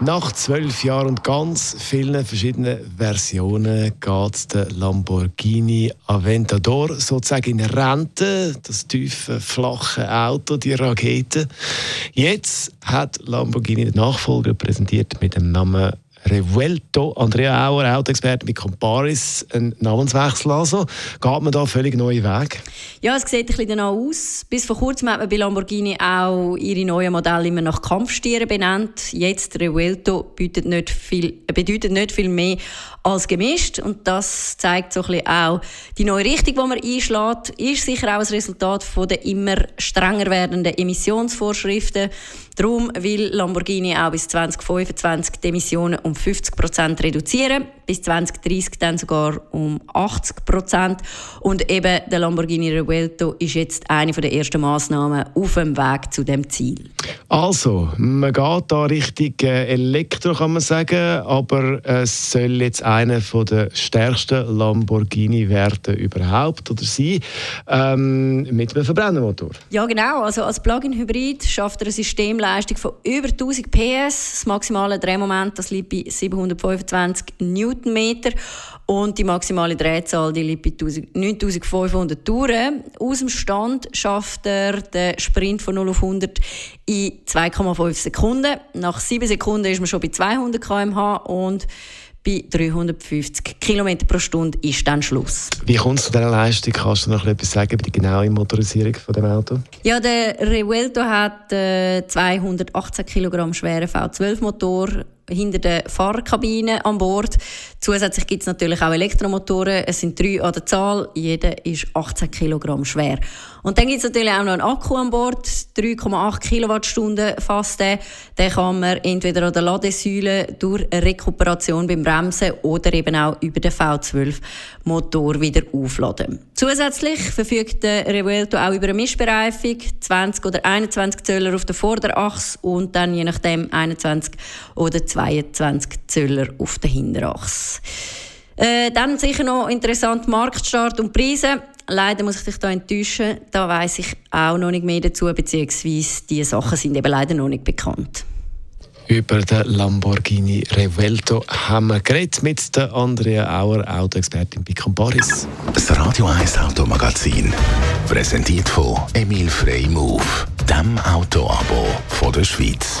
Nach zwölf Jahren und ganz vielen verschiedenen Versionen geht der Lamborghini Aventador sozusagen in Rente. Das tiefe, flache Auto, die Rakete. Jetzt hat Lamborghini den Nachfolger präsentiert mit dem Namen Revuelto. Andrea Auer, Autoexperte mit Comparis, ein Namenswechsel also. Geht man da völlig neue Weg? Ja, es sieht ein bisschen danach aus. Bis vor kurzem hat man bei Lamborghini auch ihre neuen Modelle immer nach Kampfstieren benannt. Jetzt Revuelto bedeutet nicht viel, bedeutet nicht viel mehr als gemischt. Und das zeigt so ein bisschen auch die neue Richtung, die man einschlägt, ist sicher auch ein Resultat von der immer strenger werdenden Emissionsvorschriften. Darum will Lamborghini auch bis 2025 die Emissionen um 50 Prozent reduzieren, bis 2030 dann sogar um 80 Prozent. Und eben der Lamborghini Revuelto ist jetzt eine der ersten Maßnahmen auf dem Weg zu dem Ziel. Also, man geht da Richtung äh, Elektro, kann man sagen, aber es soll jetzt einer der stärksten Lamborghini werden überhaupt oder sein, ähm, mit einem Verbrennermotor. Ja, genau. Also als Plug-in-Hybrid schafft er eine Systemleistung von über 1000 PS. Das maximale Drehmoment das liegt bei 725 Newtonmeter und die maximale Drehzahl die liegt bei 9500 Touren. Aus dem Stand schafft er den Sprint von 0 auf 100 in 2,5 Sekunden. Nach 7 Sekunden ist man schon bei 200 km/h und bei 350 km pro Stunde ist dann Schluss. Wie kommt es zu dieser Leistung? Kannst du noch etwas sagen über die genaue Motorisierung von dem Auto? Ja, der Revuelto hat äh, 218 kg schweren V12-Motor hinter der Fahrerkabine an Bord. Zusätzlich gibt es natürlich auch Elektromotoren. Es sind drei an der Zahl. Jeder ist 18 Kilogramm schwer. Und dann gibt es natürlich auch noch einen Akku an Bord. 3,8 Kilowattstunden fast der. Den kann man entweder an der Ladesäule durch eine Rekuperation beim Bremsen oder eben auch über den V12-Motor wieder aufladen. Zusätzlich verfügt der Revuelto auch über eine Mischbereifung. 20 oder 21 Zöller auf der Vorderachse und dann je nachdem 21 oder 22 Zöller auf der Hinterachse. Äh, dann sicher noch interessant Marktstart und Preise. Leider muss ich dich da enttäuschen, da weiß ich auch noch nicht mehr dazu, beziehungsweise die Sachen sind eben leider noch nicht bekannt. Über den Lamborghini Revuelto haben wir geredet mit der Andrea Auer, Autoexpertin bei Comparis. Das Radio 1 Automagazin, präsentiert von Emil Frey Move, dem Autoabo von der Schweiz.